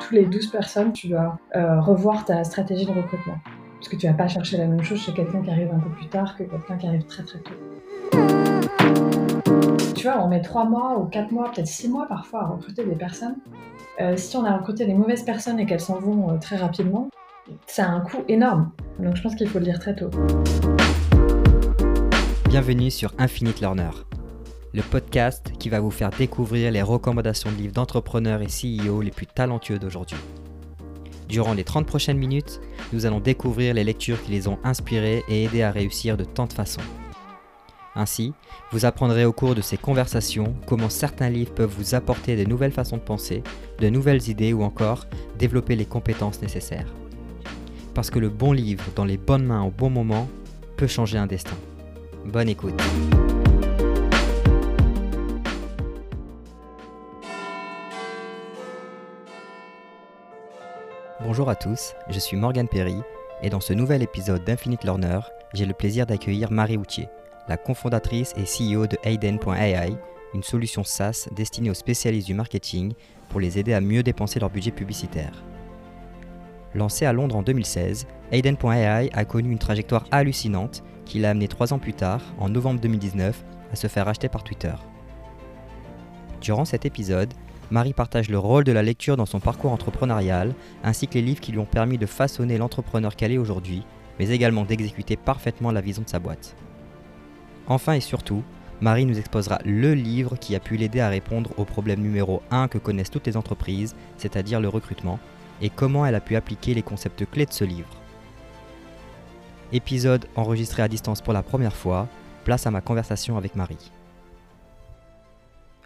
tous les 12 personnes, tu dois revoir ta stratégie de recrutement. Parce que tu vas pas chercher la même chose chez quelqu'un qui arrive un peu plus tard que quelqu'un qui arrive très très tôt. Tu vois, on met 3 mois ou 4 mois, peut-être 6 mois parfois à recruter des personnes. si on a recruté les mauvaises personnes et qu'elles s'en vont très rapidement, ça a un coût énorme. Donc je pense qu'il faut le dire très tôt. Bienvenue sur Infinite Learner, le podcast qui va vous faire découvrir les recommandations de livres d'entrepreneurs et CEO les plus talentueux d'aujourd'hui. Durant les 30 prochaines minutes, nous allons découvrir les lectures qui les ont inspirés et aidés à réussir de tant de façons. Ainsi, vous apprendrez au cours de ces conversations comment certains livres peuvent vous apporter de nouvelles façons de penser, de nouvelles idées ou encore développer les compétences nécessaires parce que le bon livre dans les bonnes mains au bon moment peut changer un destin. Bonne écoute. Bonjour à tous, je suis Morgan Perry et dans ce nouvel épisode d'Infinite Learner, j'ai le plaisir d'accueillir Marie Houtier, la cofondatrice et CEO de Aiden.ai, une solution SaaS destinée aux spécialistes du marketing pour les aider à mieux dépenser leur budget publicitaire. Lancé à Londres en 2016, Aiden.ai a connu une trajectoire hallucinante qui l'a amené trois ans plus tard, en novembre 2019, à se faire acheter par Twitter. Durant cet épisode, Marie partage le rôle de la lecture dans son parcours entrepreneurial, ainsi que les livres qui lui ont permis de façonner l'entrepreneur qu'elle est aujourd'hui, mais également d'exécuter parfaitement la vision de sa boîte. Enfin et surtout, Marie nous exposera le livre qui a pu l'aider à répondre au problème numéro 1 que connaissent toutes les entreprises, c'est-à-dire le recrutement, et comment elle a pu appliquer les concepts clés de ce livre. Épisode enregistré à distance pour la première fois, place à ma conversation avec Marie.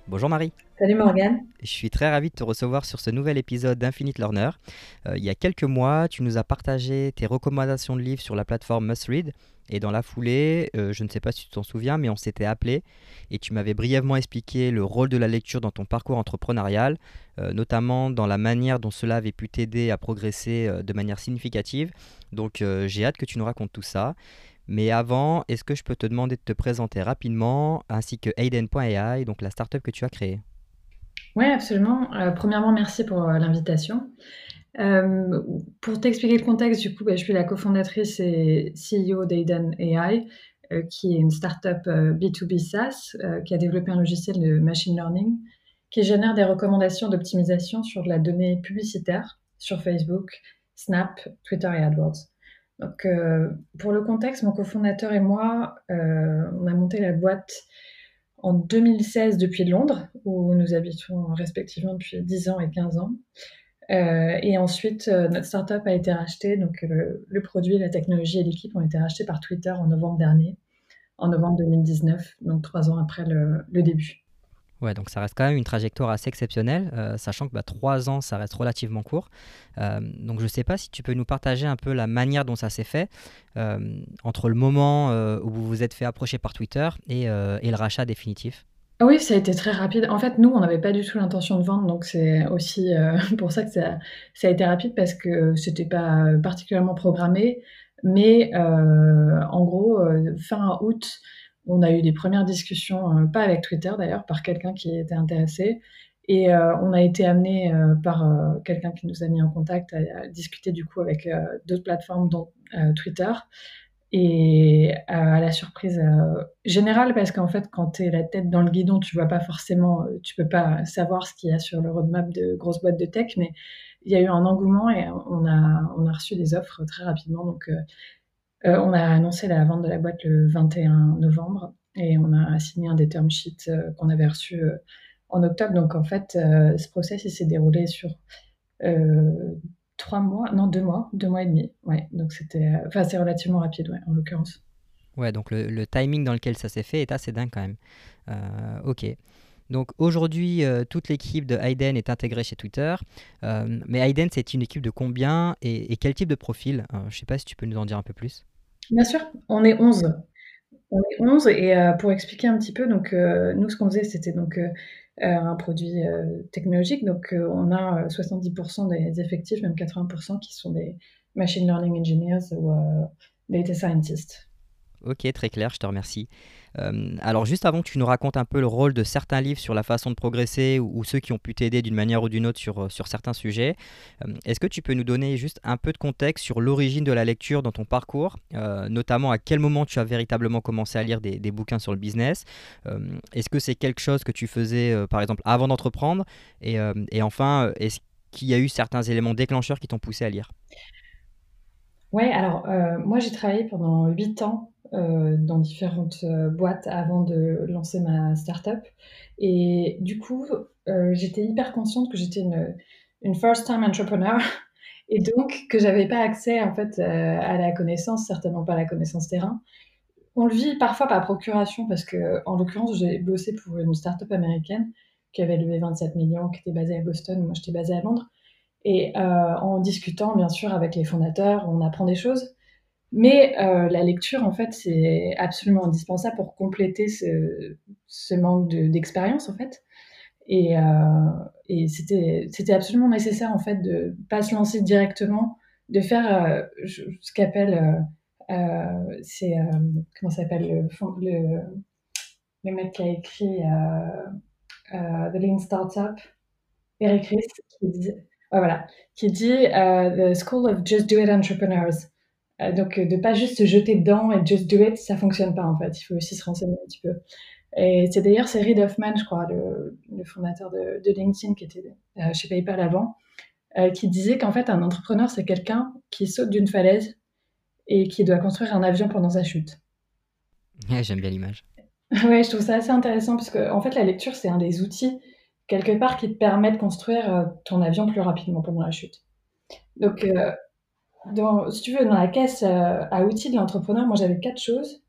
Bonjour Marie. Salut Morgane. Je suis très ravi de te recevoir sur ce nouvel épisode d'Infinite Learner. Euh, il y a quelques mois, tu nous as partagé tes recommandations de livres sur la plateforme Must Read. Et dans la foulée, euh, je ne sais pas si tu t'en souviens, mais on s'était appelé et tu m'avais brièvement expliqué le rôle de la lecture dans ton parcours entrepreneurial, euh, notamment dans la manière dont cela avait pu t'aider à progresser de manière significative. Donc j'ai hâte que tu nous racontes tout ça. Mais avant, est-ce que je peux te demander de te présenter rapidement, ainsi que Aiden.ai, donc la startup que tu as créée? Oui, absolument. Euh, premièrement, merci pour euh, l'invitation. Euh, pour t'expliquer le contexte, du coup, bah, je suis la cofondatrice et CEO d'Aiden AI, qui est une startup B2B SaaS qui a développé un logiciel de machine learning qui génère des recommandations d'optimisation sur de la donnée publicitaire sur Facebook, Snap, Twitter et AdWords. Donc, euh, pour le contexte, mon cofondateur et moi, euh, on a monté la boîte en 2016 depuis Londres, où nous habitons respectivement depuis 10 ans et 15 ans. Euh, et ensuite, notre startup a été rachetée, donc le, produit, la technologie et l'équipe ont été rachetés par Twitter en novembre dernier, en novembre 2019, donc trois ans après le début. Ouais, donc ça reste quand même une trajectoire assez exceptionnelle, euh, sachant que bah, trois ans, ça reste relativement court. Euh, donc je ne sais pas si tu peux nous partager un peu la manière dont ça s'est fait euh, entre le moment où vous vous êtes fait approcher par Twitter et, et le rachat définitif. Oui, ça a été très rapide. En fait, nous, on n'avait pas du tout l'intention de vendre, donc c'est aussi pour ça que ça, ça, a été rapide parce que c'était pas particulièrement programmé. Mais en gros, fin août, on a eu des premières discussions, euh, pas avec Twitter d'ailleurs, par quelqu'un qui était intéressé. Et euh, on a été amené euh, par quelqu'un qui nous a mis en contact à, discuter du coup avec d'autres plateformes, dont Twitter. Et à la surprise générale, parce qu'en fait, quand tu es la tête dans le guidon, tu vois pas forcément, tu peux pas savoir ce qu'il y a sur le roadmap de grosses boîtes de tech, mais il y a eu un engouement et on a, on a reçu des offres très rapidement. Donc, euh, on a annoncé la vente de la boîte le 21 novembre et on a signé un des term sheets euh, qu'on avait reçu euh, en octobre. Donc en fait, ce process s'est déroulé sur trois mois, non deux mois, deux mois et demi. Ouais, donc c'était, enfin c'est relativement rapide, ouais, en l'occurrence. Ouais, donc le, timing dans lequel ça s'est fait est assez dingue quand même. ok. Donc aujourd'hui, toute l'équipe de Hayden est intégrée chez Twitter. mais Hayden, c'est une équipe de combien et, quel type de profil? Je ne sais pas si tu peux nous en dire un peu plus. Bien sûr, on est 11. On est 11 et euh, pour expliquer un petit peu, donc euh, nous ce qu'on faisait c'était donc euh, un produit technologique, donc on a 70% des effectifs, même 80% qui sont des machine learning engineers ou data scientists. Ok, très clair, je te remercie. Euh, alors juste avant que tu nous racontes un peu le rôle de certains livres sur la façon de progresser ou, ceux qui ont pu t'aider d'une manière ou d'une autre sur, euh, sur certains sujets, euh, est-ce que tu peux nous donner juste un peu de contexte sur l'origine de la lecture dans ton parcours, notamment à quel moment tu as véritablement commencé à lire des, des bouquins sur le business Est-ce que c'est quelque chose que tu faisais par exemple avant d'entreprendre et, et, enfin, est-ce qu'il y a eu certains éléments déclencheurs qui t'ont poussé à lire? Ouais, alors moi j'ai travaillé pendant 8 ans euh, dans différentes euh, boîtes avant de lancer ma startup. Et du coup, euh, j'étais hyper consciente que j'étais une, first-time entrepreneur et donc que j'avais pas accès en fait à la connaissance, certainement pas à la connaissance terrain. On le vit parfois par procuration parce que, en l'occurrence, j'ai bossé pour une startup américaine qui avait levé 27 millions, qui était basée à Boston. Moi, j'étais basée à Londres. Et en discutant, bien sûr, avec les fondateurs, on apprend des choses. Mais euh, la lecture, en fait, c'est absolument indispensable pour compléter ce, ce manque d'expérience, en fait. Et, euh, et c'était absolument nécessaire, en fait, de pas se lancer directement, de faire euh, ce qu'appelle, euh, c'est, euh, comment s'appelle, le, le, le, mec qui a écrit The Lean Startup, Eric Ries, qui dit, voilà, qui dit The School of Just Do It Entrepreneurs. Euh, donc, euh, de pas juste se jeter dedans et just do it, ça fonctionne pas en fait. Il faut aussi se renseigner un petit peu. Et c'est d'ailleurs c'est Reid Hoffman, je crois, le, fondateur de, LinkedIn qui était euh, chez PayPal avant, qui disait qu'en fait un entrepreneur c'est quelqu'un qui saute d'une falaise et qui doit construire un avion pendant sa chute. j'aime bien l'image. ouais, je trouve ça assez intéressant parce que en fait la lecture c'est un des outils quelque part qui te permet de construire ton avion plus rapidement pendant la chute. Donc dans, si tu veux, dans la caisse euh, à outils de l'entrepreneur, moi j'avais quatre choses,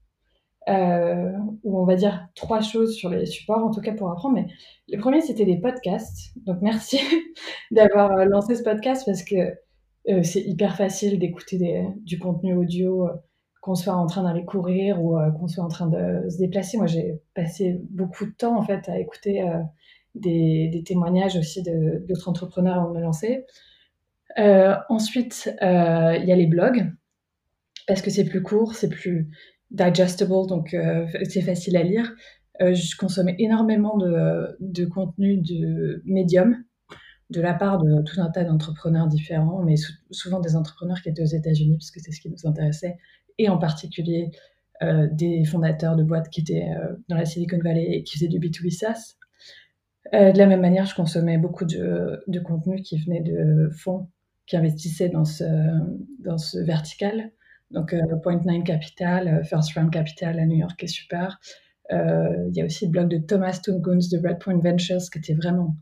euh, ou on va dire trois choses sur les supports, en tout cas pour apprendre. Mais le premier, c'était les podcasts. Donc merci d'avoir euh, lancé ce podcast parce que c'est hyper facile d'écouter du contenu audio, qu'on soit en train d'aller courir ou qu'on soit en train de se déplacer. Moi, j'ai passé beaucoup de temps en fait à écouter des, des, témoignages aussi d'autres entrepreneurs avant de me lancer. Euh, ensuite, euh, il y a les blogs, parce que c'est plus court, c'est plus digestible, donc euh, c'est facile à lire. je consommais énormément de, contenu de médium de la part de tout un tas d'entrepreneurs différents, mais souvent des entrepreneurs qui étaient aux États-Unis, parce que c'est ce qui nous intéressait, et en particulier des fondateurs de boîtes qui étaient dans la Silicon Valley et qui faisaient du B2B SaaS. De la même manière, je consommais beaucoup de contenu qui venait de fonds qui investissaient dans ce, dans ce vertical. Donc, euh, Point Nine Capital, euh, First Round Capital à New York est super. Euh, il y a aussi le blog de Thomas Tunguns de Redpoint Ventures qui était vraiment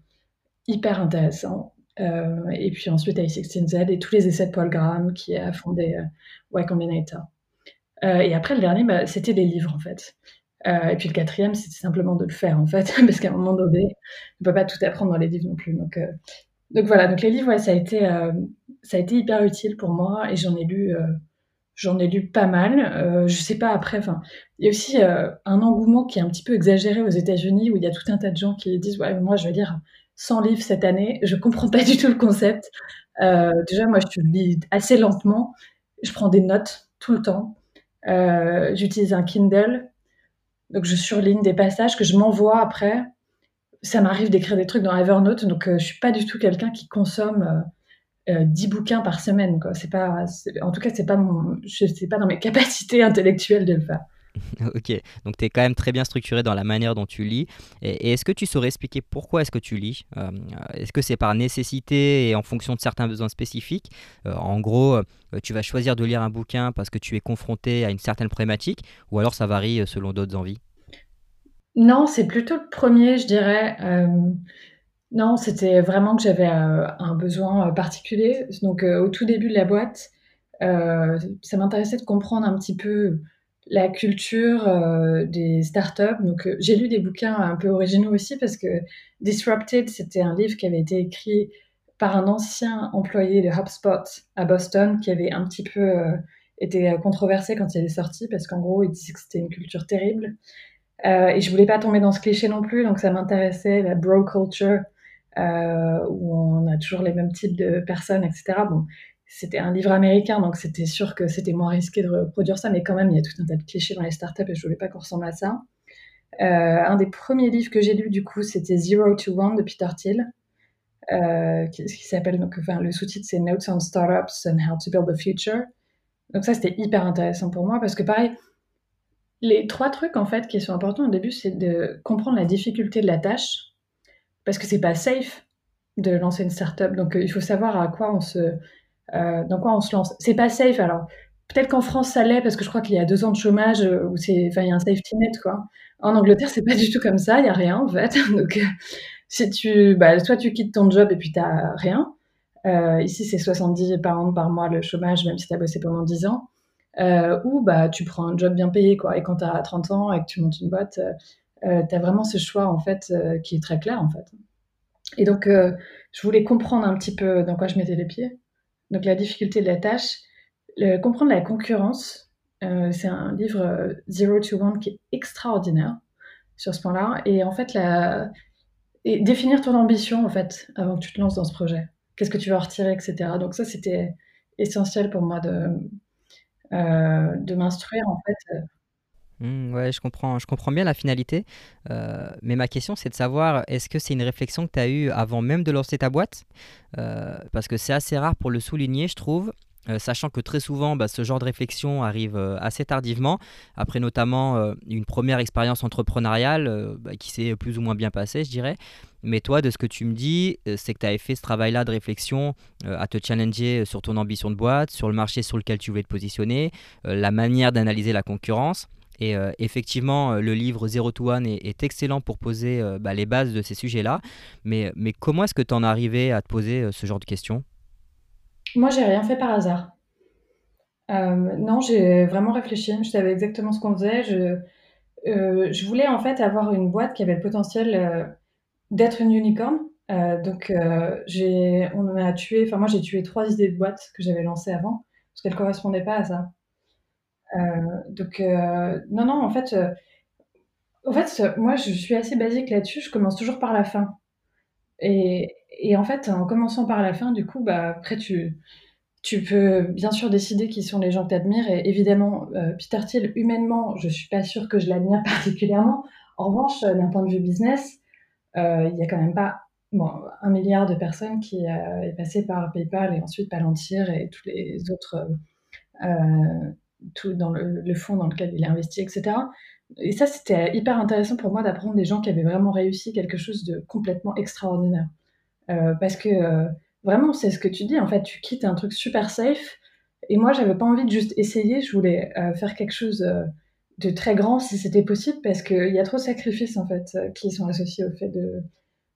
hyper intéressant. et puis ensuite A16Z et tous les essais de Paul Graham qui a fondé Y Combinator. et après, le dernier, bah, c'était des livres en fait. et puis le quatrième, c'était simplement de le faire en fait, parce qu'à un moment donné, on ne peut pas tout apprendre dans les livres non plus. Donc, donc voilà, donc les livres, ça a été, euh, ça a été hyper utile pour moi et j'en ai lu, euh, j'en ai lu pas mal. Euh, je sais pas après, enfin, il y a aussi un engouement qui est un petit peu exagéré aux États-Unis où il y a tout un tas de gens qui disent ouais, moi je vais lire 100 livres cette année. Je comprends pas du tout le concept. déjà, moi, je lis assez lentement. Je prends des notes tout le temps. J'utilise un Kindle, donc je surligne des passages que je m'envoie après ça m'arrive d'écrire des trucs dans Evernote, donc euh, je suis pas du tout quelqu'un qui consomme euh, 10 euh, bouquins par semaine. C'est pas, en tout cas, c'est pas pas dans mes capacités intellectuelles de le faire. ok, donc tu es quand même très bien structuré dans la manière dont tu lis. Et, est-ce que tu saurais expliquer pourquoi est-ce que tu lis euh, Est-ce que c'est par nécessité et en fonction de certains besoins spécifiques? En gros, tu vas choisir de lire un bouquin parce que tu es confronté à une certaine problématique, ou alors ça varie selon d'autres envies? Non, c'est plutôt le premier, je dirais. Euh, non, c'était vraiment que j'avais, euh, un besoin, euh, particulier. Donc, au tout début de la boîte, ça m'intéressait de comprendre un petit peu la culture, des startups. Donc, j'ai lu des bouquins un peu originaux aussi parce que Disrupted, c'était un livre qui avait été écrit par un ancien employé de HubSpot à Boston qui avait un petit peu, été, controversé quand il est sorti parce qu'en gros, il disait que c'était une culture terrible euh, et je voulais pas tomber dans ce cliché non plus, donc ça m'intéressait la bro culture euh, où on a toujours les mêmes types de personnes, etc. Bon, c'était un livre américain, donc c'était sûr que c'était moins risqué de reproduire ça, mais quand même, il y a tout un tas de clichés dans les startups et je voulais pas qu'on ressemble à ça. Euh, un des premiers livres que j'ai lu, du coup, c'était Zero to One de Peter Thiel, qui, s'appelle, donc, enfin, le sous-titre, c'est Notes on Startups and How to Build the Future. Donc ça, c'était hyper intéressant pour moi parce que pareil, les trois trucs en fait qui sont importants au début, c'est de comprendre la difficulté de la tâche parce que c'est pas safe de lancer une startup. Donc euh, il faut savoir à quoi on se, euh, dans quoi on se lance. C'est pas safe alors. Peut-être qu'en France ça l'est parce que je crois qu'il y a deux ans de chômage euh, où c'est, enfin il y a un safety net quoi. En Angleterre c'est pas du tout comme ça, il y a rien en fait. Donc si tu, bah, toi tu quittes ton job et puis t'as rien. Ici, c'est 70 pounds par mois le chômage, même si tu as bossé pendant 10 ans. Euh, ou bah, tu prends un job bien payé. Quoi. Et quand tu as 30 ans et que tu montes une boîte, euh, tu as vraiment ce choix en fait, qui est très clair. En fait. Et donc, je voulais comprendre un petit peu dans quoi je mettais les pieds. Donc, la difficulté de la tâche, comprendre la concurrence. c'est un livre Zero to One qui est extraordinaire sur ce point-là. Et en fait, la... et définir ton ambition en fait avant que tu te lances dans ce projet qu'est-ce que tu vas retirer, etc. Donc ça, c'était essentiel pour moi de, euh, de m'instruire, en fait. Mmh, ouais, je comprends, je comprends bien la finalité. Euh, mais ma question, c'est de savoir, est-ce que c'est une réflexion que tu as eue avant même de lancer ta boîte? Euh, Parce que c'est assez rare pour le souligner, je trouve. Euh, sachant que très souvent, bah, ce genre de réflexion arrive euh, assez tardivement, après notamment euh, une première expérience entrepreneuriale bah, qui s'est plus ou moins bien passée, je dirais. Mais toi, de ce que tu me dis, c'est que tu avais fait ce travail-là de réflexion à te challenger sur ton ambition de boîte, sur le marché sur lequel tu voulais te positionner, la manière d'analyser la concurrence. Et effectivement, le livre Zero to One est, excellent pour poser bah, les bases de ces sujets-là. Mais, mais comment est-ce que tu en es arrivé à te poser ce genre de questions? Moi, j'ai rien fait par hasard. Euh, non, j'ai vraiment réfléchi. Je savais exactement ce qu'on faisait. Je, euh, je voulais en fait avoir une boîte qui avait le potentiel euh, d'être une unicorn. donc, j'ai, on a tué. Enfin, moi, j'ai tué trois idées de boîte que j'avais lancées avant parce qu'elles correspondaient pas à ça. donc, non, non, en fait, en fait, moi, je suis assez basique là-dessus. Je commence toujours par la fin. Et, et en fait, en commençant par la fin, du coup, bah, après, tu, peux bien sûr décider qui sont les gens que tu admires. Et évidemment, euh, Peter Thiel, humainement, je suis pas sûre que je l'admire particulièrement. En revanche, euh, d'un point de vue business, euh, il y a quand même pas un milliard de personnes qui est passé par PayPal et ensuite Palantir et tous les autres, dans le, le fonds dans lequel il est investi, etc. Et ça, c'était hyper intéressant pour moi d'apprendre des gens qui avaient vraiment réussi quelque chose de complètement extraordinaire. Euh, parce que euh, vraiment, c'est ce que tu dis. En fait, tu quittes un truc super safe. Et moi, j'avais pas envie de juste essayer. Je voulais euh, faire quelque chose de très grand si c'était possible, parce qu'il y a trop de sacrifices en fait qui sont associés au fait de,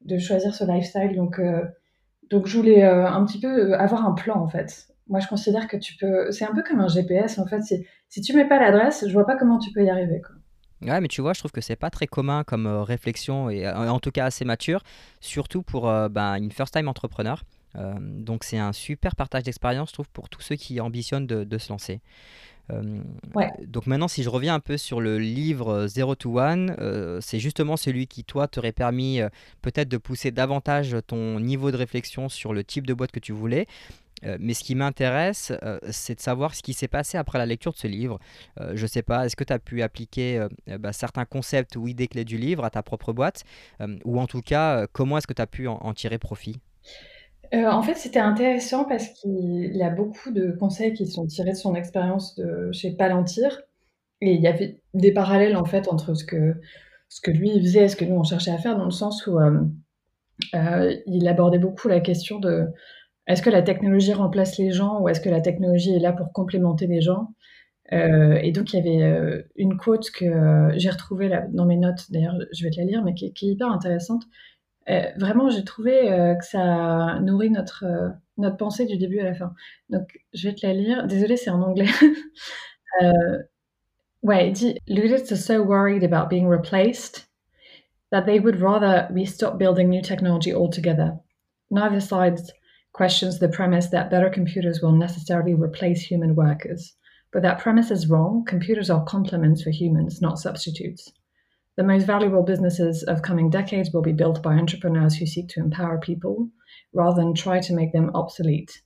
de choisir ce lifestyle. Donc, donc je voulais un petit peu avoir un plan en fait. Moi, je considère que tu peux. C'est un peu comme un GPS en fait. Si, si tu mets pas l'adresse, je vois pas comment tu peux y arriver. Quoi. Ouais, mais tu vois, je trouve que c'est pas très commun comme euh, réflexion et euh, en tout cas assez mature, surtout pour euh, ben, une first-time entrepreneur. donc c'est un super partage d'expérience, je trouve, pour tous ceux qui ambitionnent de, se lancer. Ouais. Donc maintenant, si je reviens un peu sur le livre Zero to One, c'est justement celui qui, toi, t'aurait permis peut-être de pousser davantage ton niveau de réflexion sur le type de boîte que tu voulais. Euh, mais ce qui m'intéresse, euh, c'est de savoir ce qui s'est passé après la lecture de ce livre. Euh, je ne sais pas, est-ce que tu as pu appliquer bah, certains concepts ou idées clés du livre à ta propre boîte? Ou en tout cas, comment est-ce que tu as pu en, tirer profit? En fait, c'était intéressant parce qu'il a beaucoup de conseils qui sont tirés de son expérience de chez Palantir. Et il y avait des parallèles en fait entre ce que, ce que lui faisait et ce que nous on cherchait à faire, dans le sens où il abordait beaucoup la question de est-ce que la technologie remplace les gens ou est-ce que la technologie est là pour complémenter les gens? Euh, Et donc, il y avait euh, une quote que euh, j'ai retrouvée dans mes notes, d'ailleurs, je vais te la lire, mais qui, est hyper intéressante. Euh, vraiment, j'ai trouvé euh, que ça nourrit notre, euh, notre pensée du début à la fin. Donc, je vais te la lire. Désolée, c'est en anglais. ouais, il dit are so worried about being replaced that they would rather we stop building new technology altogether. Neither side questions the premise that better computers will necessarily replace human workers. But that premise is wrong. Computers are complements for humans, not substitutes. The most valuable businesses of coming decades will be built by entrepreneurs who seek to empower people rather than try to make them obsolete.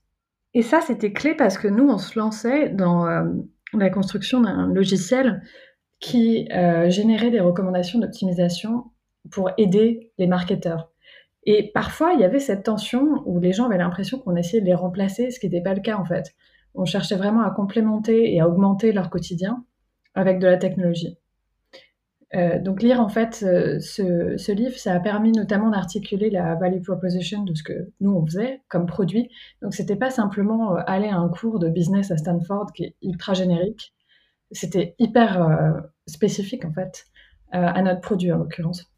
Et ça, c'était clé parce que nous, on se lançait dans la construction d'un logiciel qui générait des recommandations d'optimisation pour aider les marketeurs. Et parfois, il y avait cette tension où les gens avaient l'impression qu'on essayait de les remplacer, ce qui n'était pas le cas en fait. On cherchait vraiment à complémenter et à augmenter leur quotidien avec de la technologie. Euh, donc lire en fait euh, ce, livre, ça a permis notamment d'articuler la value proposition de ce que nous on faisait comme produit. Donc c'était pas simplement euh, aller à un cours de business à Stanford qui est ultra générique, c'était hyper spécifique en fait à notre produit en l'occurrence.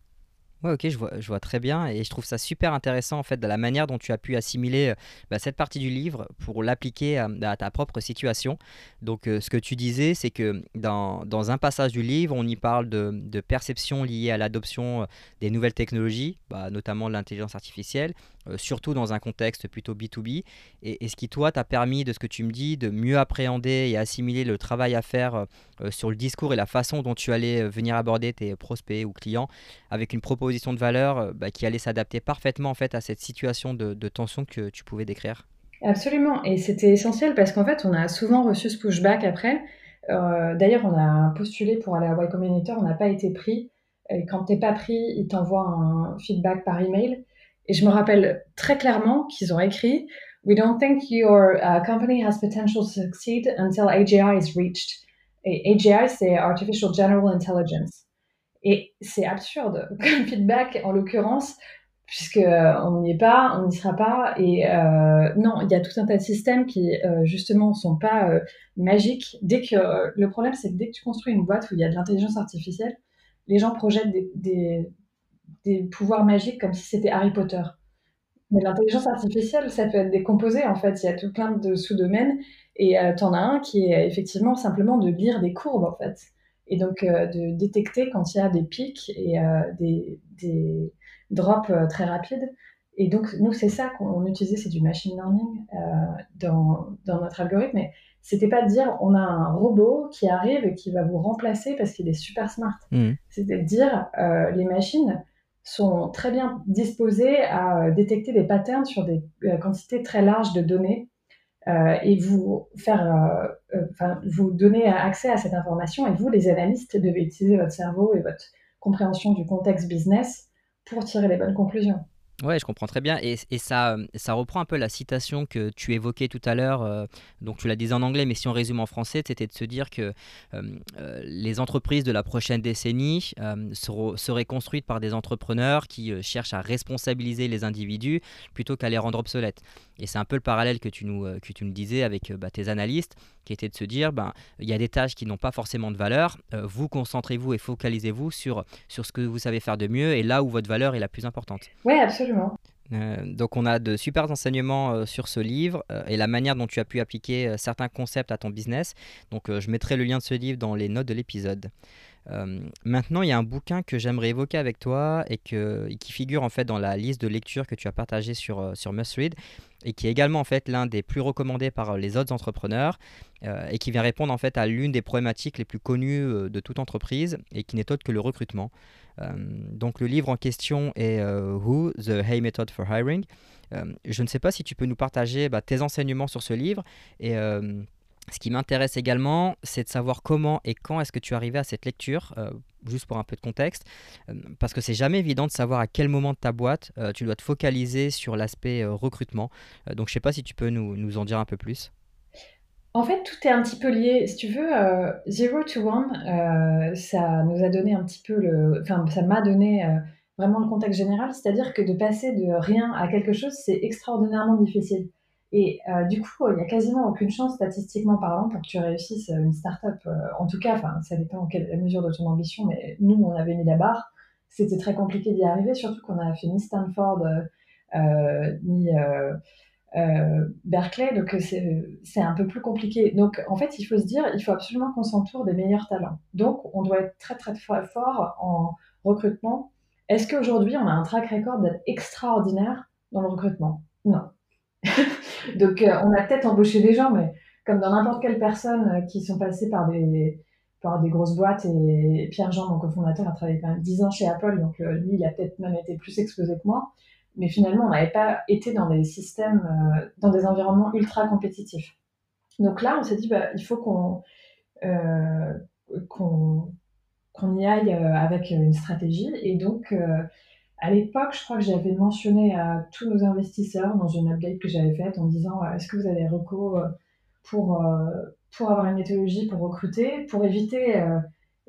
Ouais, ok, je vois, très bien et je trouve ça super intéressant en fait de la manière dont tu as pu assimiler euh, bah, cette partie du livre pour l'appliquer à, ta propre situation. Donc, euh, ce que tu disais, c'est que dans, un passage du livre, on y parle de, de perception liée à l'adoption euh, des nouvelles technologies, bah, notamment l'intelligence artificielle, surtout dans un contexte plutôt B2B. Et, ce qui, toi, t'a permis, de ce que tu me dis, de mieux appréhender et assimiler le travail à faire sur le discours et la façon dont tu allais venir aborder tes prospects ou clients avec une proposition de valeur euh, bah, qui allait s'adapter parfaitement en fait à cette situation de, tension que tu pouvais décrire? Absolument, et c'était essentiel parce qu'en fait, on a souvent reçu ce pushback après. Euh, d'ailleurs, on a postulé pour aller à Y Combinator, on n'a pas été pris. Et quand t'es pas pris, ils t'envoient un feedback par email. Et je me rappelle très clairement qu'ils ont écrit We don't think your uh, company has potential to succeed until AGI is reached. Et AGI, c'est Artificial General Intelligence. Et c'est absurde comme feedback en l'occurrence, puisque euh, on n'y est pas, on n'y sera pas. Et euh, non, il y a tout un tas de systèmes qui euh, justement sont pas euh, magiques. Dès que le problème, c'est que dès que tu construis une boîte où il y a de l'intelligence artificielle, les gens projettent des, des, des pouvoirs magiques comme si c'était Harry Potter. Mais l'intelligence artificielle, ça peut être décomposé en fait. Il y a tout plein de sous-domaines et tu en as un qui est effectivement simplement de lire des courbes en fait et donc euh, de détecter quand il y a des pics et euh, des, des, drops euh, très rapides. Et donc, nous, c'est ça qu'on utilisait, c'est du machine learning dans, dans, notre algorithme. Mais c'était pas de dire on a un robot qui arrive et qui va vous remplacer parce qu'il est super smart. Mmh. C'était de dire les machines sont très bien disposées à détecter des patterns sur des quantités très larges de données euh, et vous faire, euh, euh, vous donner accès à cette information. Et vous, les analystes, devez utiliser votre cerveau et votre compréhension du contexte business pour tirer les bonnes conclusions. Ouais, je comprends très bien. Et, ça, ça reprend un peu la citation que tu évoquais tout à l'heure. Euh, donc, tu l'as dit en anglais, mais si on résume en français, c'était de se dire que euh, euh, les entreprises de la prochaine décennie seraient construites par des entrepreneurs qui cherchent à responsabiliser les individus plutôt qu'à les rendre obsolètes. Et c'est un peu le parallèle que tu nous, que tu nous disais avec bah, tes analystes, qui était de se dire, ben, il y a des tâches qui n'ont pas forcément de valeur. vous concentrez-vous et focalisez-vous sur, sur ce que vous savez faire de mieux et là où votre valeur est la plus importante. Oui, absolument. Euh, donc on a de super enseignements euh, sur ce livre euh, et la manière dont tu as pu appliquer certains concepts à ton business. Donc je mettrai le lien de ce livre dans les notes de l'épisode. Maintenant, il y a un bouquin que j'aimerais évoquer avec toi et, qui figure en fait dans la liste de lecture que tu as partagée sur, sur Must Read et qui est également en fait l'un des plus recommandés par les autres entrepreneurs et qui vient répondre en fait à l'une des problématiques les plus connues de toute entreprise et qui n'est autre que le recrutement. Euh, donc le livre en question est euh, Who, The Hay Method for Hiring. Euh, je ne sais pas si tu peux nous partager bah, tes enseignements sur ce livre et ce qui m'intéresse également, c'est de savoir comment et quand est-ce que tu es arrivé à cette lecture, juste pour un peu de contexte, parce que c'est jamais évident de savoir à quel moment de ta boîte tu dois te focaliser sur l'aspect recrutement. donc je ne sais pas si tu peux nous, nous en dire un peu plus. En fait, tout est un petit peu lié. Si tu veux, euh, Zero to One, euh, ça nous a donné un petit peu le. Enfin, ça m'a donné euh, vraiment le contexte général. C'est-à-dire que de passer de rien à quelque chose, c'est extraordinairement difficile. Et du coup, il n'y a quasiment aucune chance, statistiquement parlant, pour que tu réussisses une start-up. en tout cas, ça dépend en quelle mesure de ton ambition, mais nous, on avait mis la barre. C'était très compliqué d'y arriver, surtout qu'on a fait ni Stanford, ni euh, Berkeley, donc euh, c'est un peu plus compliqué. Donc en fait, il faut se dire, il faut absolument qu'on s'entoure des meilleurs talents. Donc on doit être très très fort en recrutement. Est-ce qu'aujourd'hui on a un track record d'être extraordinaire dans le recrutement? Non. donc euh, on a peut-être embauché des gens, mais comme dans n'importe quelle personne qui sont passées par des par des grosses boîtes et Pierre Jean, mon cofondateur, a travaillé quand même 10 ans chez Apple, donc lui, il a peut-être même été plus exposé que moi. mais finalement, on n'avait pas été dans des systèmes, euh, dans des environnements ultra compétitifs. Donc là, on s'est dit, bah, il faut qu'on euh, y aille euh, avec une stratégie. Et donc, à l'époque, je crois que j'avais mentionné à tous nos investisseurs dans une update que j'avais faite en disant, est-ce que vous avez recours pour, pour avoir une méthodologie pour recruter, pour éviter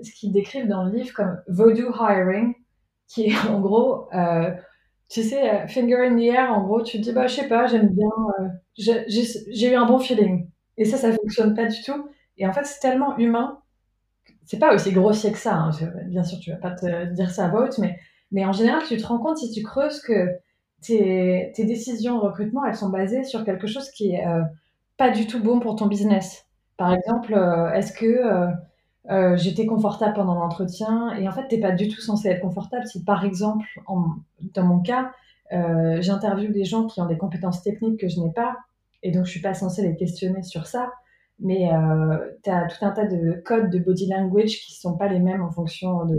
ce qu'ils décrivent dans le livre comme voodoo hiring, qui est en gros tu sais, euh, finger in the air, en gros, tu te dis, bah, je sais pas, j'aime bien, euh, j'ai eu un bon feeling. Et ça, ça fonctionne pas du tout. Et en fait, c'est tellement humain. C'est pas aussi grossier que ça. Hein. Bien sûr, tu vas pas te dire ça à vote, mais, mais en général, tu te rends compte si tu creuses que tes, tes décisions de recrutement, elles sont basées sur quelque chose qui est euh, pas du tout bon pour ton business. Par exemple, est-ce que euh, j'étais confortable pendant l'entretien et en fait, t'es pas du tout censé être confortable si, par exemple, dans mon cas, euh, j'interviewe des gens qui ont des compétences techniques que je n'ai pas et donc je suis pas censée les questionner sur ça. Mais euh, tu as tout un tas de codes de body language qui sont pas les mêmes en fonction de,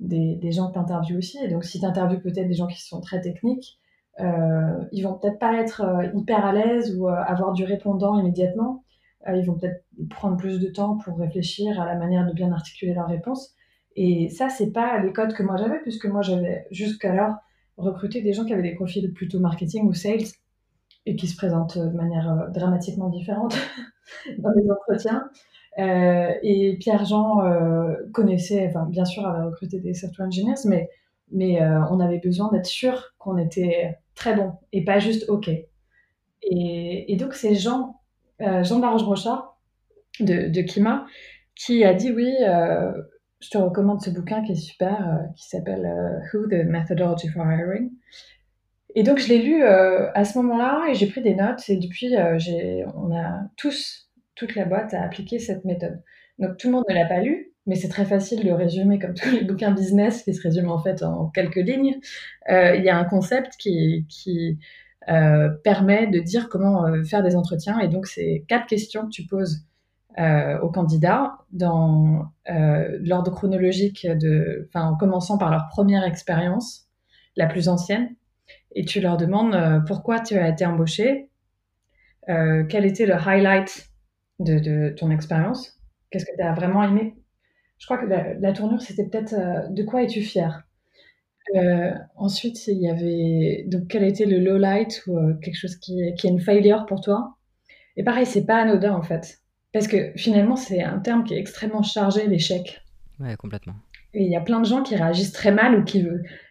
des, des gens que tu aussi. Et donc, si tu interviews peut-être des gens qui sont très techniques, euh, ils vont peut-être pas être euh, hyper à l'aise ou avoir du répondant immédiatement. Euh, ils vont peut-être prendre plus de temps pour réfléchir à la manière de bien articuler leurs réponses. Et ça, c'est pas les codes que moi j'avais, puisque moi j'avais jusqu'alors recruté des gens qui avaient des profils plutôt marketing ou sales et qui se présentent de manière euh, dramatiquement différente dans les entretiens. Euh, et Pierre-Jean connaissait, enfin bien sûr, avait recruté des software engineers, mais, mais on avait besoin d'être sûr qu'on était très bon et pas juste OK. Et, donc ces gens euh, Jean Laroche Brochard de, de, Kima qui a dit oui, euh, je te recommande ce bouquin qui est super, euh, qui s'appelle Who the Methodology for Hiring. Et donc je l'ai lu à ce moment-là et j'ai pris des notes et depuis on a tous, toute la boîte a appliqué cette méthode. Donc tout le monde ne l'a pas lu, mais c'est très facile de résumer comme tous les bouquins business qui se résument en fait en quelques lignes. il y a un concept qui, qui euh, permet de dire comment euh, faire des entretiens. Et donc, c'est quatre questions que tu poses euh, aux candidats dans l'ordre chronologique, de, en commençant par leur première expérience, la plus ancienne. Et tu leur demandes pourquoi tu as été embauché, quel était le highlight de, ton expérience, qu'est-ce que tu as vraiment aimé? Je crois que la, la tournure, c'était peut-être de quoi es-tu fier euh, ensuite, il y avait donc quel était le low light ou euh, quelque chose qui est, qui est une failure pour toi? Et pareil, c'est pas anodin en fait, parce que finalement, c'est un terme qui est extrêmement chargé l'échec. Ouais, complètement. Et il y a plein de gens qui réagissent très mal ou qui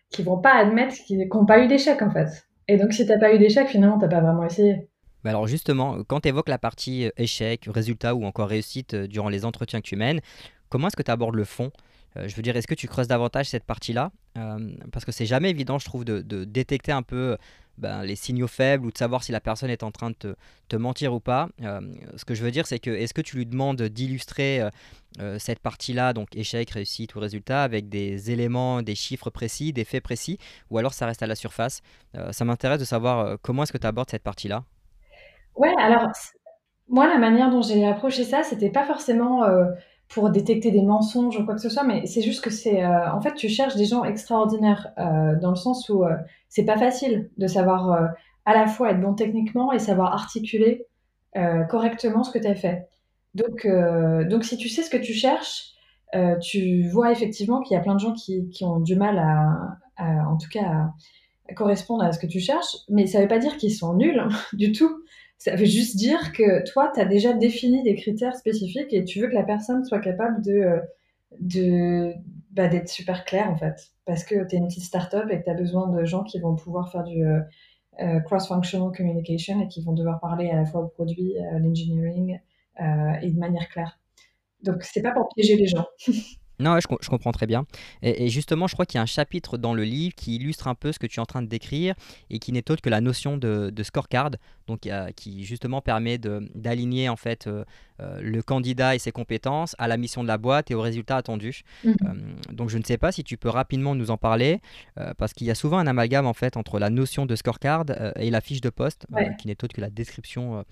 qui vont pas admettre qu'ils n'ont pas eu d'échec en fait. Et donc, si t'as pas eu d'échec, finalement, t'as pas vraiment essayé. Bah alors justement, quand tu évoques la partie euh, échec, résultat ou encore réussite durant les entretiens que tu mènes, comment est-ce que tu abordes le fond? Euh, je veux dire, est-ce que tu creuses davantage cette partie-là? Euh, Parce que c'est jamais évident, je trouve, de, détecter un peu ben, les signaux faibles ou de savoir si la personne est en train de te, mentir ou pas. Euh, ce que je veux dire, c'est que est-ce que tu lui demandes d'illustrer cette partie-là, donc échec, réussite ou résultat, avec des éléments, des chiffres précis, des faits précis, ou alors ça reste à la surface? Ça m'intéresse de savoir comment est-ce que tu abordes cette partie-là. Ouais, alors moi, la manière dont j'ai approché ça, c'était pas forcément pour détecter des mensonges ou quoi que ce soit, mais c'est juste que c'est, euh, en fait, tu cherches des gens extraordinaires euh, dans le sens où euh, c'est pas facile de savoir à la fois être bon techniquement et savoir articuler correctement ce que tu as fait. Donc, donc, si tu sais ce que tu cherches, tu vois effectivement qu'il y a plein de gens qui, qui ont du mal à, en tout cas, à, correspondre à ce que tu cherches, mais ça veut pas dire qu'ils sont nuls du tout. Ça veut juste dire que toi, tu as déjà défini des critères spécifiques et tu veux que la personne soit capable de, euh, de bah, d'être super claire en fait. Parce que tu es une petite start-up et que tu as besoin de gens qui vont pouvoir faire du euh, euh, cross-functional communication et qui vont devoir parler à la fois au produit, à l'engineering et de manière claire. Donc, c'est pas pour piéger les gens. Non, je, comprends très bien. Et, justement, je crois qu'il y a un chapitre dans le livre qui illustre un peu ce que tu es en train de décrire et qui n'est autre que la notion de, scorecard, donc qui justement permet d'aligner en fait euh, euh, le candidat et ses compétences à la mission de la boîte et aux résultats attendus. Mhm. Euh, donc je ne sais pas si tu peux rapidement nous en parler, parce qu'il y a souvent un amalgame en fait entre la notion de scorecard et la fiche de poste, qui n'est autre que la description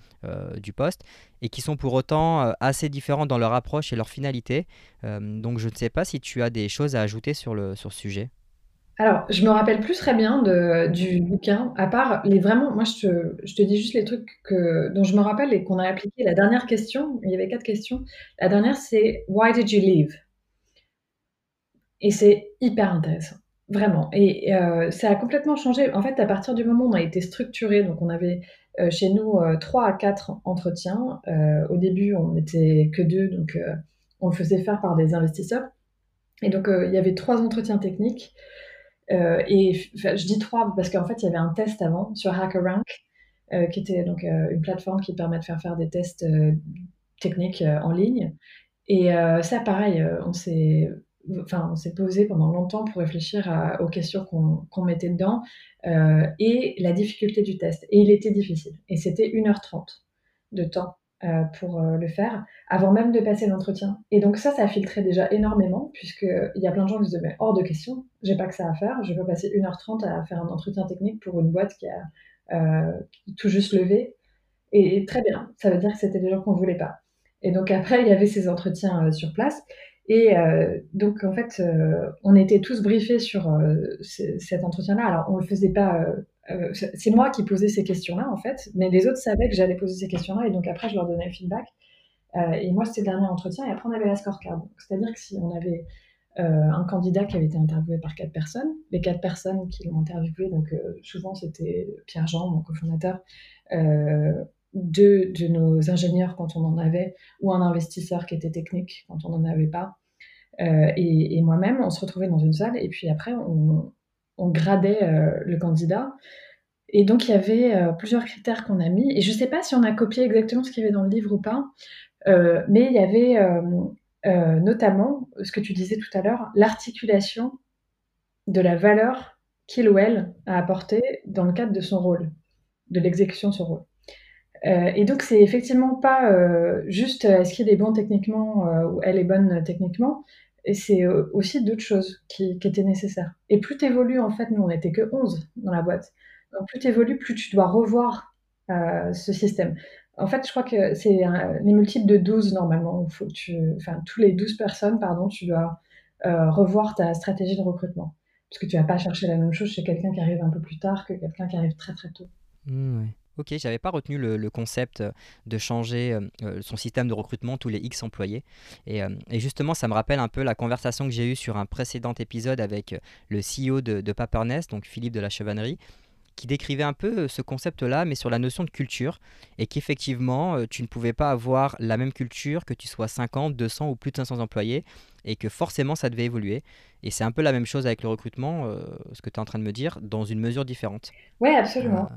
du poste, et qui sont pour autant assez différents dans leur approche et leur finalité. donc je ne sais pas si tu as des choses à ajouter sur le, sur ce sujet. Alors, je me rappelle plus très bien du bouquin, à part les vraiment moi je te dis juste les trucs dont je me rappelle et qu'on a appliqué. La dernière question, il y avait 4 questions. La dernière, c'est: «Why did you leave?» et c'est hyper intéressant, vraiment et heu, ça a complètement changé. En fait, à partir du moment où on a été structuré, donc on avait, heu, chez nous, heu, 3 à 4 entretiens. Au début, on n'était que 2, donc on le faisait faire par des investisseurs et donc il y avait 3 entretiens techniques, heu et je dis 3 parce qu'en fait, il y avait un test avant sur HackerRank, heu, qui était donc heu, une plateforme qui permet de faire faire des tests, heu, techniques, en ligne. Et ça pareil, on s'est enfin, posé pendant longtemps pour réfléchir aux questions qu'on mettait dedans, et la difficulté du test. Et il était difficile. Et c'était 1 heure 30 de temps, heu, pour, heu, le faire, avant même de passer l'entretien. Et donc ça, ça a filtré déjà énormément puisqu'il y a plein de gens qui se disaient: «Mais hors de question, j'ai pas que ça à faire, je vais pas passer 1 heure 30 à faire un entretien technique pour une boîte qui a, tout juste levé» et très bien, ça veut dire que c'était des gens qu'on voulait pas. Et donc après, il y avait ces entretiens, sur place. Et donc en fait, on était tous briefés sur, cet entretien-là. Alors on le faisait pas, heu, c'est moi qui posais ces questions-là, en fait, mais les autres savaient que j'allais poser ces questions-là et donc après je leur donnais le feedback, heu et moi, c'était le dernier entretien et après on avait la scorecard. C'est-à-dire que si on avait, heu, un candidat qui avait été interviewé par 4 personnes, les 4 personnes qui l'ont interviewé, donc souvent c'était Pierre-Jean, mon cofondateur, heu, 2 de nos ingénieurs quand on en avait ou un investisseur qui était technique quand on n'en avait pas, et et moi-même, on se retrouvait dans une salle et puis après on on gradait, heu, le candidat. Et donc il y avait, heu, plusieurs critères qu'on a mis. Et je sais pas si on a copié exactement ce qu'il y avait dans le livre ou pas, heu, mais il y avait, notamment, ce que tu disais tout à l'heure, l'articulation de la valeur qu'il ou elle a apportée dans le cadre de son rôle, de l'exécution de son rôle, et donc c'est effectivement pas, juste, est-ce qu'il est bon techniquement, ou elle est bonne techniquement et c'est, heu, aussi d'autres choses qui étaient nécessaires et plus tu évolues en fait, nous on était que 11 dans la boîte, donc plus tu évolues, plus tu dois revoir, heu, ce système. En fait, je crois que c'est les multiples de 12 normalement, faut que tu enfin tous les 12 personnes, pardon, tu dois, heu, revoir ta stratégie de recrutement. Parce que tu vas pas chercher la même chose chez quelqu'un qui arrive un peu plus tard que quelqu'un qui arrive très, très tôt. Mmh. OK, j'avais pas retenu le concept, heu, de changer, heu heu, son système de recrutement tous les X employés. Et justement, ça me rappelle un peu la conversation que j'ai eue sur un précédent épisode avec, le CEO de de Pappernest, donc Philippe de la Chevannerie, qui décrivait un peu, heu, ce concept-là, mais sur la notion de culture et qu'effectivement, heu, tu ne pouvais pas avoir la même culture que tu sois 50, 200 ou plus de 500 employés et que forcément ça devait évoluer et c'est un peu la même chose avec le recrutement, heu, ce que tu es en train de me dire, dans une mesure différente. Heu, absolument.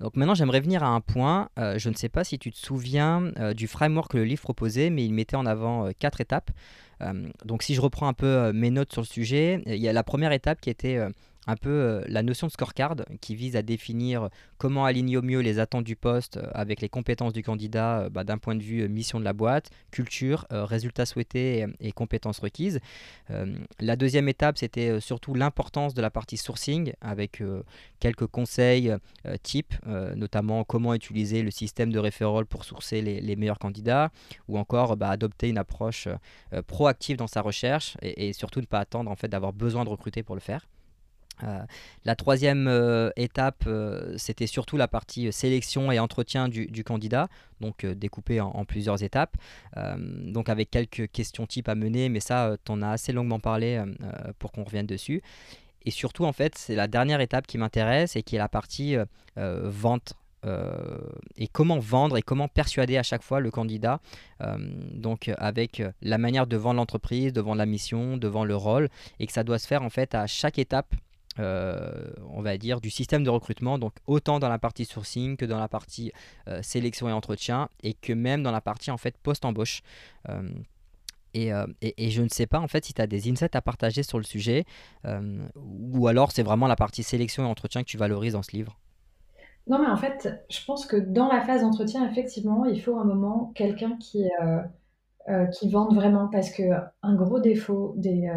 donc maintenant j'aimerais venir à un point, je ne sais pas si tu te souviens, du framework que le livre proposait, mais il mettait en avant, 4 étapes. Donc si je reprends un peu, mes notes sur le sujet, il y a la première étape qui était, un peu, heu, la notion de scorecard qui vise à définir comment aligner au mieux les attentes du poste, heu, avec les compétences du candidat, heu, bah, d'un point de vue, mission de la boîte, culture, résultats souhaités et compétences requises. La deuxième étape, c'était, surtout l'importance de la partie sourcing avec, quelques conseils, types, notamment comment utiliser le système de referral pour sourcer les meilleurs candidats ou encore, bah, adopter une approche, proactive dans sa recherche et et surtout ne pas attendre en fait d'avoir besoin de recruter pour le faire. Heu, la troisième e étape, heu, c'était surtout la partie, sélection et entretien du candidat, donc heu, découpée en plusieurs étapes. Donc avec quelques questions types à mener, mais ça, tu en as assez longuement parlé, pour qu'on revienne dessus et surtout, en fait, c'est la dernière étape qui m'intéresse et qui est la partie, vente, et comment vendre et comment persuader à chaque fois le candidat, donc avec, la manière de vendre l'entreprise, de vendre la mission, de vendre le rôle et que ça doit se faire, en fait, à chaque étape, heu, on va dire, du système de recrutement, donc autant dans la partie sourcing que dans la partie, heu, sélection et entretien et que même dans la partie, en fait, post-embauche. Hem et et je ne sais pas, en fait, si tu as des insights à partager sur le sujet, ou alors c'est vraiment la partie sélection et entretien que tu valorises dans ce livre? Non, mais en fait, je pense que dans la phase d'entretien, effectivement, il faut un moment quelqu'un qui, heu, qui vraiment parce qu'un gros défaut des,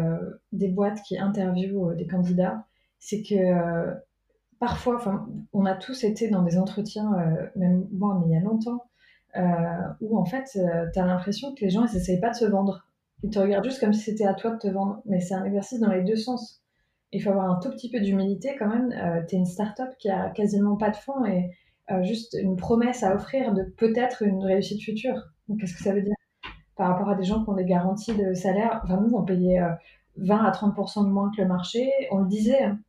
des boîtes qui interviewent, des candidats, c'est que, heu, parfois, on a tous été dans des entretiens, heu, même moi, mais il y a longtemps, heu, où en fait, tu as l'impression que les gens, ils essayent pas de se vendre. Ils te regardent juste comme si c'était à toi de te vendre, mais c'est un exercice dans les 2 sens il faut avoir un tout petit peu d'humilité quand même. tu es une start-up qui a quasiment pas de fonds et juste une promesse à offrir de peut-être une réussite future. Qu'est-ce que ça veut dire par rapport à des gens qui ont des garanties de salaire? Enfin, nous, on payait 20 à 30% de moins que le marché. On le disait. Hein.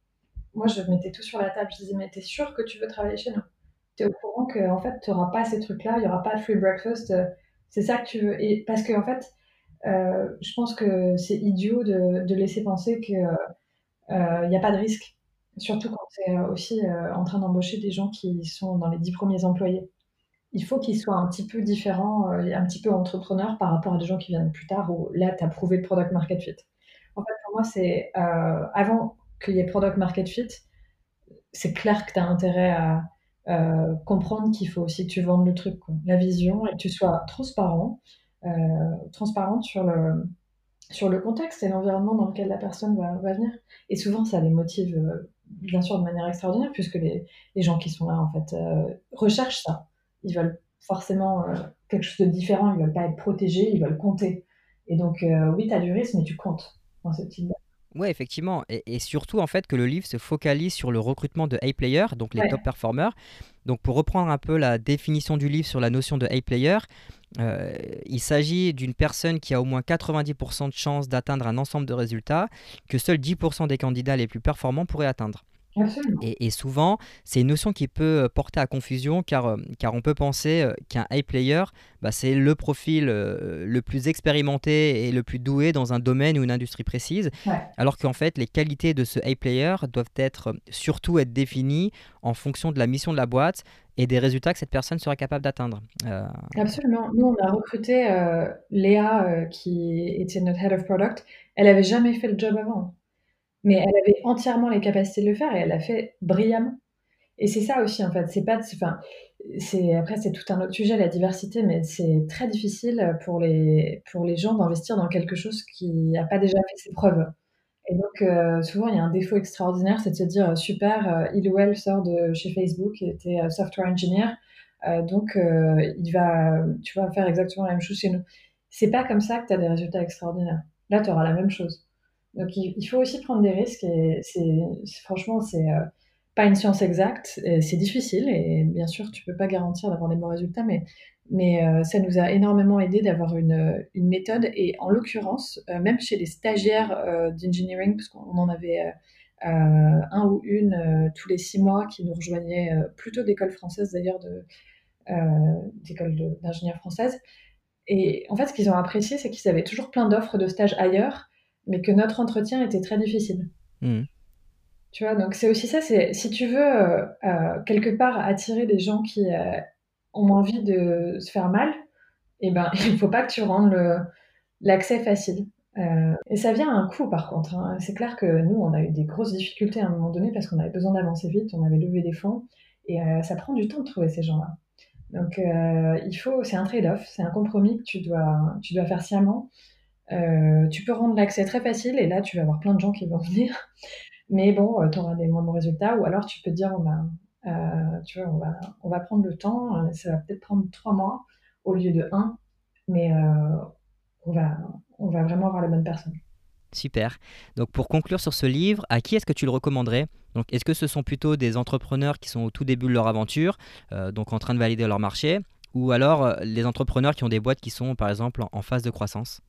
Moi, je mettais tout sur la table. Je disais, mais t'es sûr que tu veux travailler chez nous? T'es au courant que en fait, tu n'auras pas ces trucs-là, il n'y aura pas free breakfast. c'est ça que tu veux. Et parce qu'en en fait, euh, je pense que c'est idiot de, laisser penser qu'il n'y euh, a pas de risque. Surtout quand es aussi euh, en train d'embaucher des gens qui sont dans les dix premiers employés. Il faut qu'ils soient un petit peu différents, un petit peu entrepreneurs par rapport à des gens qui viennent plus tard où là, tu as prouvé le product market fit. En fait, pour moi, c'est avant qu'il y ait product market fit, c'est clair que tu as intérêt à comprendre qu'il faut aussi que tu vendes le truc, la vision, et que tu sois transparent, euh, transparente sur le, sur le contexte et l'environnement dans lequel la personne va, venir. Et souvent, ça les motive, euh, bien sûr, de manière extraordinaire, puisque les, les gens qui sont là, en fait, euh, recherchent ça. Ils veulent forcément quelque chose de différent, ils veulent pas être protégés, ils veulent compter. Et donc, oui, tu as du risque, mais tu comptes dans ce type Ouais, effectivement. Et, surtout, en fait, que le livre se focalise sur le recrutement de A-players, donc les top performers. Donc, pour reprendre un peu la définition du livre sur la notion de A-player, euh, il s'agit d'une personne qui a au moins 90% de chances d'atteindre un ensemble de résultats que seuls 10% des candidats les plus performants pourraient atteindre. Et, souvent, c'est une notion qui peut euh, porter à confusion car, euh, car on peut penser euh, qu'un high player, bah, c'est le profil le plus expérimenté et le plus doué dans un domaine ou une industrie précise, alors qu'en fait, les qualités de ce high player doivent être surtout être définies en fonction de la mission de la boîte et des résultats que cette personne sera capable d'atteindre. Absolument. Nous, on a recruté Léa, qui était notre head of product. Elle n'avait jamais fait le job avant mais elle avait entièrement les capacités de le faire et elle l'a fait brillamment. Et c'est ça aussi, en fait. C'est pas, enfin, c'est après c'est tout un autre sujet la diversité, mais c'est très difficile pour les pour les gens d'investir dans quelque chose qui n'a pas déjà fait ses preuves. Et donc euh, souvent il y a un défaut extraordinaire, c'est de se dire super, euh, il ou elle sort de chez Facebook, il était euh, software engineer, donc il va, tu vas faire exactement la même chose chez nous. C'est pas comme ça que tu as des résultats extraordinaires. Là, tu auras la même chose. Donc il, faut aussi prendre des risques et c'est franchement c'est euh, pas une science exacte, c'est difficile et bien sûr tu peux pas garantir d'avoir des bons résultats, mais mais euh, ça nous a énormément aidé d'avoir une, méthode et en l'occurrence euh, même chez les stagiaires d'engineering parce qu'on en avait un ou une tous les six mois qui nous rejoignaient plutôt d'écoles françaises d'ailleurs de d'écoles d'ingénieurs françaises et en fait ce qu'ils ont apprécié c'est qu'ils avaient toujours plein d'offres de stages ailleurs mais que notre entretien était très difficile. Hmm. Tu vois, donc c'est aussi ça, c'est si tu veux euh, euh, quelque part attirer des gens qui euh, ont envie de se faire mal, eh ben il faut pas que tu rendes l'accès facile. et ça vient à un coût par contre. Hein. C'est clair que nous, on a eu des grosses difficultés à un moment donné parce qu'on avait besoin d'avancer vite, on avait levé des fonds et ça prend du temps de trouver ces gens-là. Donc il faut, c'est un trade-off, c'est un compromis que tu dois, tu dois faire sciemment. Euh, tu peux rendre l'accès très facile et là, tu vas avoir plein de gens qui vont venir. Mais bon, euh, tu auras des moins bons résultats. Ou alors, tu peux te dire, euh, tu vois, on va, on va prendre le temps. Ça va peut-être prendre trois mois au lieu de un. Mais on, va, on va vraiment avoir la bonne personne. Super. Donc pour conclure sur ce livre, à qui est-ce que tu le recommanderais? Donc est-ce que ce sont plutôt des entrepreneurs qui sont au tout début de leur aventure, donc en train de valider leur marché, ou alors les entrepreneurs qui ont des boîtes qui sont par exemple en phase de croissance?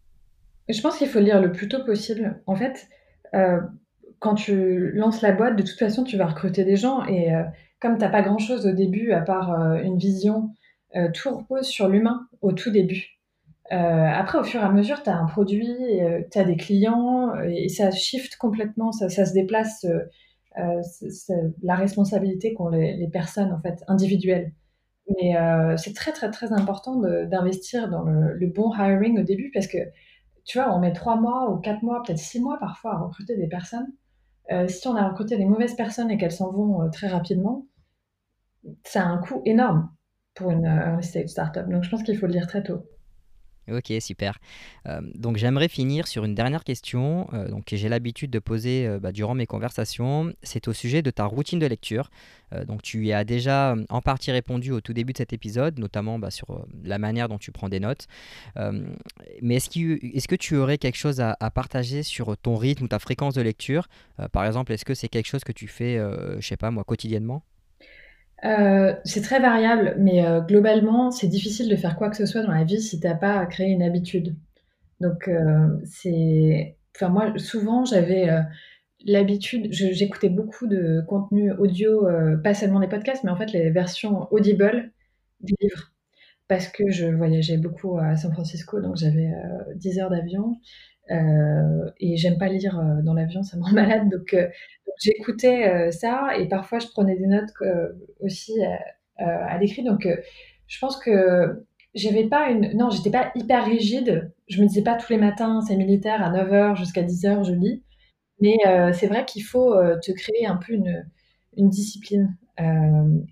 Je pense qu'il faut lire le plus tôt possible. En fait, euh, quand tu lances la boîte, de toute façon, tu vas recruter des gens. Et euh, comme tu n'as pas grand-chose au début, à part euh, une vision, tout repose sur l'humain au tout début. après, au fur et à mesure, tu as un produit, tu as des clients, et ça shift complètement, ça, se déplace la responsabilité qu'ont les, personnes en fait individuelles. Mais c'est très très très important d'investir dans le, le, bon hiring au début parce que tu vois, on met trois mois ou quatre mois, peut-être six mois parfois à recruter des personnes. Euh, si on a recruté des mauvaises personnes et qu'elles s'en vont euh, très rapidement, ça a un coût énorme pour une euh, early stage startup. Donc je pense qu'il faut le lire très tôt. Ok, super. Euh, donc j'aimerais finir sur une dernière question euh, donc, que j'ai l'habitude de poser euh, bah, durant mes conversations. C'est au sujet de ta routine de lecture. donc tu y as déjà en partie répondu au tout début de cet épisode, notamment bah, sur la manière dont tu prends des notes. mais est-ce, est que tu aurais quelque chose à, à, partager sur ton rythme ou ta fréquence de lecture? Par exemple, est-ce que c'est quelque chose que tu fais, je sais pas moi, quotidiennement? Euh, c'est très variable, mais euh, globalement, c'est difficile de faire quoi que ce soit dans la vie si tu as pas créé une habitude. Donc, euh, c'est enfin moi, souvent, j'avais, l'habitude j'écoutais beaucoup de contenu audio, pas seulement des podcasts, mais en fait les versions audible des livres. Parce que je voyageais beaucoup à San Francisco, donc j'avais, 10 heures d'avion, et j'aime pas lire, dans l'avion, ça me rend malade, donc j'écoutais euh, ça et parfois je prenais des notes euh, aussi euh, à l'écrit. Donc je pense que j'avais pas une. Non, j'étais pas hyper rigide. Je me disais pas tous les matins, c'est militaire, à 9h jusqu'à 10h, je lis. Mais c'est vrai qu'il faut te créer un peu une, une discipline.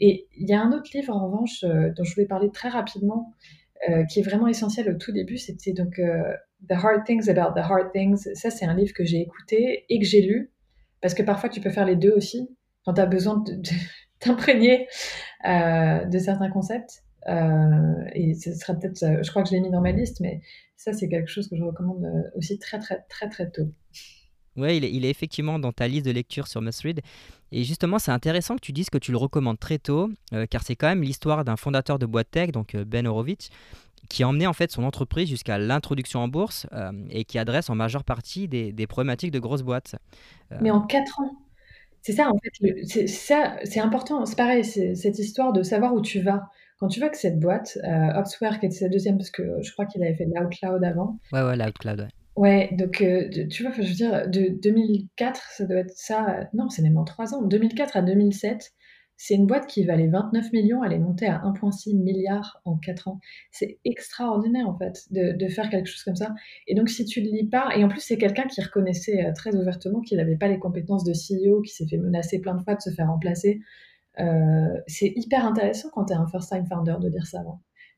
et il y a un autre livre, en revanche, dont je voulais parler très rapidement, qui est vraiment essentiel au tout début. C'était donc The Hard Things About the Hard Things. Ça, c'est un livre que j'ai écouté et que j'ai lu. Parce que parfois, tu peux faire les deux aussi, quand tu as besoin de, t'imprégner euh, de certains concepts. Euh, et ce sera peut-être, je crois que je l'ai mis dans ma liste, mais ça, c'est quelque chose que je recommande euh, aussi très, très, très, très tôt. Oui, il est, il est, effectivement dans ta liste de lecture sur Must Read. Et justement, c'est intéressant que tu dises que tu le recommandes très tôt, car c'est quand même l'histoire d'un fondateur de boîte tech, donc Ben Horowitz, qui a emmené en fait son entreprise jusqu'à l'introduction en bourse et qui adresse en majeure partie des, des problématiques de grosses boîtes. Mais en 4 ans. C'est ça, en fait, c'est ça, c'est important. C'est pareil, c'est cette histoire de savoir où tu vas. Quand tu vois que cette boîte, euh, Opsware, qui était sa deuxième, parce que je crois qu'il avait fait l'Outcloud avant. Ouais, ouais, l'Outcloud, ouais. Ouais, donc euh, tu vois, je veux dire, de 2004, ça doit être ça. Non, c'est même en 3 ans. 2004 à 2007, c'est une boîte qui valait 29 millions, elle est montée à 1,6 milliard en 4 ans. C'est extraordinaire en fait de, faire quelque chose comme ça. Et donc si tu ne lis pas, et en plus c'est quelqu'un qui reconnaissait euh, très ouvertement qu'il n'avait pas les compétences de CEO, qui s'est fait menacer plein de fois de se faire remplacer, euh, c'est hyper intéressant quand tu es un first-time founder de dire ça.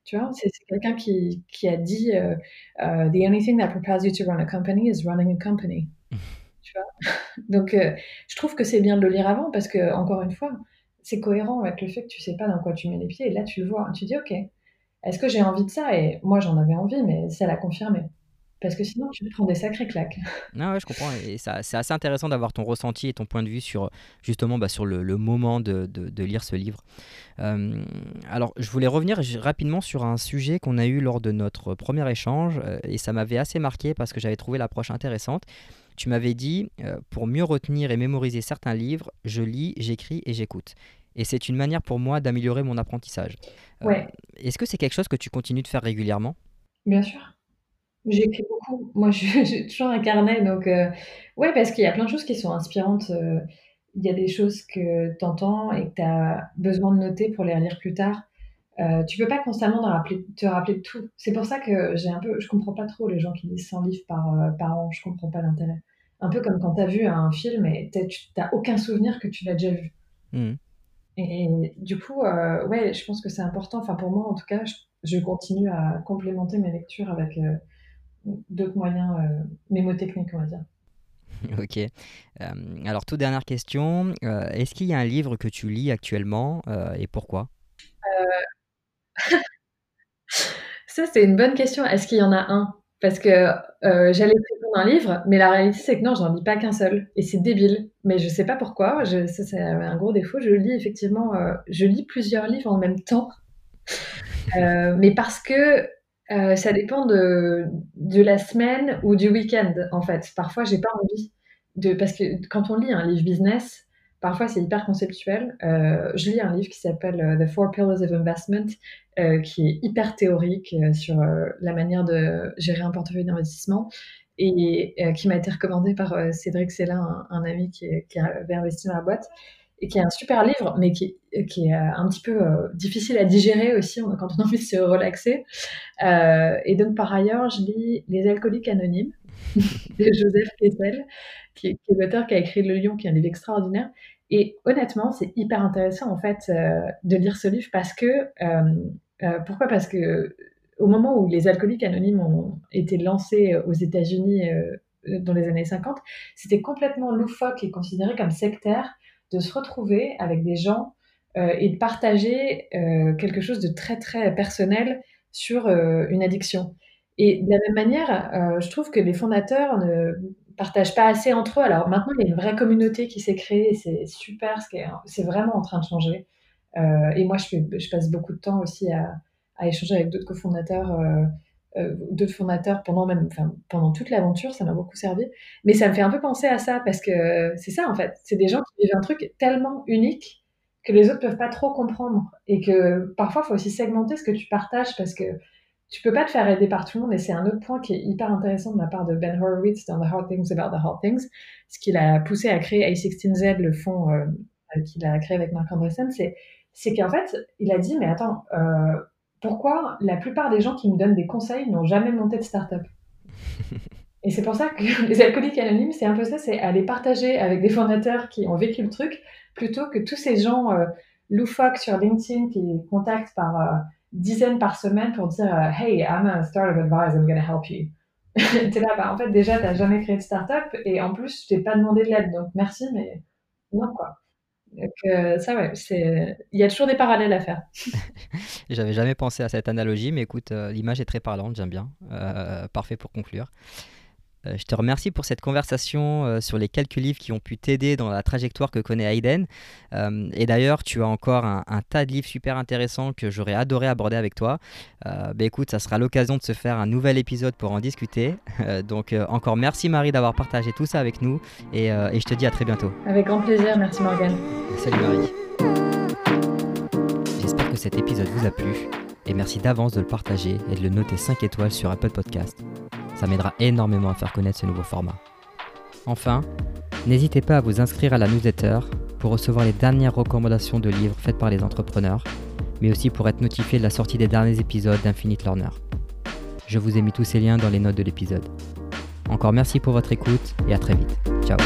Tu vois, c'est quelqu'un qui, a dit euh, The only thing that prepares you to run a company is running a company. tu vois? Donc je trouve que c'est bien de le lire avant parce que, encore une fois, c'est cohérent avec le fait que tu sais pas dans quoi tu mets les pieds. Et là, tu le vois, tu dis, OK, est-ce que j'ai envie de ça? Et moi, j'en avais envie, mais ça l'a confirmé. Parce que sinon, tu prends des sacrées claques. Non, ouais, je comprends. Et ça, c'est assez intéressant d'avoir ton ressenti et ton point de vue sur justement bah, sur le, moment de, de, lire ce livre. Euh, alors, je voulais revenir rapidement sur un sujet qu'on a eu lors de notre premier échange euh, et ça m'avait assez marqué parce que j'avais trouvé l'approche intéressante. Tu m'avais dit, euh, pour mieux retenir et mémoriser certains livres, je lis, j'écris et j'écoute. Et c'est une manière pour moi d'améliorer mon apprentissage. Euh, ouais. Est-ce que c'est quelque chose que tu continues de faire régulièrement? Bien sûr. J'écris beaucoup. Moi, j'ai toujours un carnet. Donc, euh, ouais, parce qu'il y a plein de choses qui sont inspirantes. Il y a des choses que tu entends et que tu as besoin de noter pour les relire plus tard. Euh, tu peux pas constamment te rappeler, te rappeler de tout. C'est pour ça que j'ai un peu, je comprends pas trop les gens qui lisent 100 livres par, euh, par an. Je comprends pas l'intérêt. Un peu comme quand tu as vu un film et tu n'as aucun souvenir que tu l'as déjà vu. Mmh. Et, du coup, euh, ouais, je pense que c'est important. Enfin, pour moi, en tout cas, je, continue à complémenter mes lectures avec d'autres moyens mémotechniques, on va dire. Ok. alors, toute dernière question. Est-ce qu'il y a un livre que tu lis actuellement et pourquoi? Ça, c'est une bonne question. Est-ce qu'il y en a un? Parce que, euh, j'allais répondre un livre, mais la réalité, c'est que non, j'en lis pas qu'un seul et c'est débile. Mais je sais pas pourquoi, je ça, c'est un gros défaut. Je lis effectivement, euh, je lis plusieurs livres en même temps, euh, mais parce que, ça dépend de de la semaine ou du week-end, en fait. Parfois, j'ai pas envie de parce que quand on lit un livre business, Parfois, c'est hyper conceptuel. Euh, je lis un livre qui s'appelle euh, The Four Pillars of Investment, euh, qui est hyper théorique sur la manière de gérer un portefeuille d'investissement et qui m'a été recommandé par Cédric Célin, un, ami qui, avait investi dans la boîte et qui est un super livre, mais qui, est un petit peu difficile à digérer aussi quand on a envie de se relaxer. et donc, par ailleurs, je lis Les alcooliques anonymes de Joseph Kessel, qui est, l'auteur qui a écrit Le Lion, qui est un livre extraordinaire. Et honnêtement, c'est hyper intéressant en fait euh, de lire ce livre parce que euh, euh, pourquoi? Parce que au moment où les alcooliques anonymes ont été lancés aux États-Unis dans les années 50, c'était complètement loufoque et considéré comme sectaire de se retrouver avec des gens et de partager quelque chose de très très personnel sur une addiction. Et de la même manière, je trouve que les fondateurs ne partagent pas assez entre eux. Alors maintenant, il y a une vraie communauté qui s'est créée, c'est super, c'est vraiment en train de changer. Euh, et moi, je, passe beaucoup de temps aussi à, à échanger avec d'autres cofondateurs, euh, euh, d'autres fondateurs pendant même, pendant toute l'aventure, ça m'a beaucoup servi. Mais ça me fait un peu penser à ça parce que c'est ça en fait, c'est des gens qui vivent un truc tellement unique que les autres peuvent pas trop comprendre et que parfois faut aussi segmenter ce que tu partages parce que tu peux pas te faire aider par tout le monde et c'est un autre point qui est hyper intéressant de la part de Ben Horowitz dans The Hard Things About the Hard Things, ce qu'il a poussé à créer A16Z, le fonds euh, qu'il a créé avec Mark Andreessen, c'est c'est qu'en fait, il a dit, mais attends, euh, pourquoi la plupart des gens qui nous donnent des conseils n'ont jamais monté de start-up Et c'est pour ça que les alcooliques anonymes, c'est un peu ça, c'est aller partager avec des fondateurs qui ont vécu le truc, plutôt que tous ces gens euh, loufoques sur LinkedIn qui contactent par euh, dizaines par semaine pour dire euh, Hey, I'm a startup advisor, I'm going to help you. t'es là, bah, en fait, déjà, t'as jamais créé de startup et en plus, je t'ai pas demandé de l'aide, donc merci, mais non, quoi. Donc, euh, ça, ouais, c'est... il y a toujours des parallèles à faire. J'avais jamais pensé à cette analogie, mais écoute, euh, l'image est très parlante, j'aime bien. Euh, parfait pour conclure. Euh, je te remercie pour cette conversation euh, sur les quelques livres qui ont pu t'aider dans la trajectoire que connaît Hayden. Euh, et d'ailleurs, tu as encore un, tas de livres super intéressants que j'aurais adoré aborder avec toi. bah écoute, ça sera l'occasion de se faire un nouvel épisode pour en discuter. donc encore merci Marie d'avoir partagé tout ça avec nous et, et, je te dis à très bientôt. Avec grand plaisir, merci Morgane. Salut Marie. J'espère que cet épisode vous a plu et merci d'avance de le partager et de le noter 5 étoiles sur Apple Podcast. Ça m'aidera énormément à faire connaître ce nouveau format. Enfin, n'hésitez pas à vous inscrire à la newsletter pour recevoir les dernières recommandations de livres faites par les entrepreneurs, mais aussi pour être notifié de la sortie des derniers épisodes d'Infinite Learner. Je vous ai mis tous ces liens dans les notes de l'épisode. Encore merci pour votre écoute et à très vite. Ciao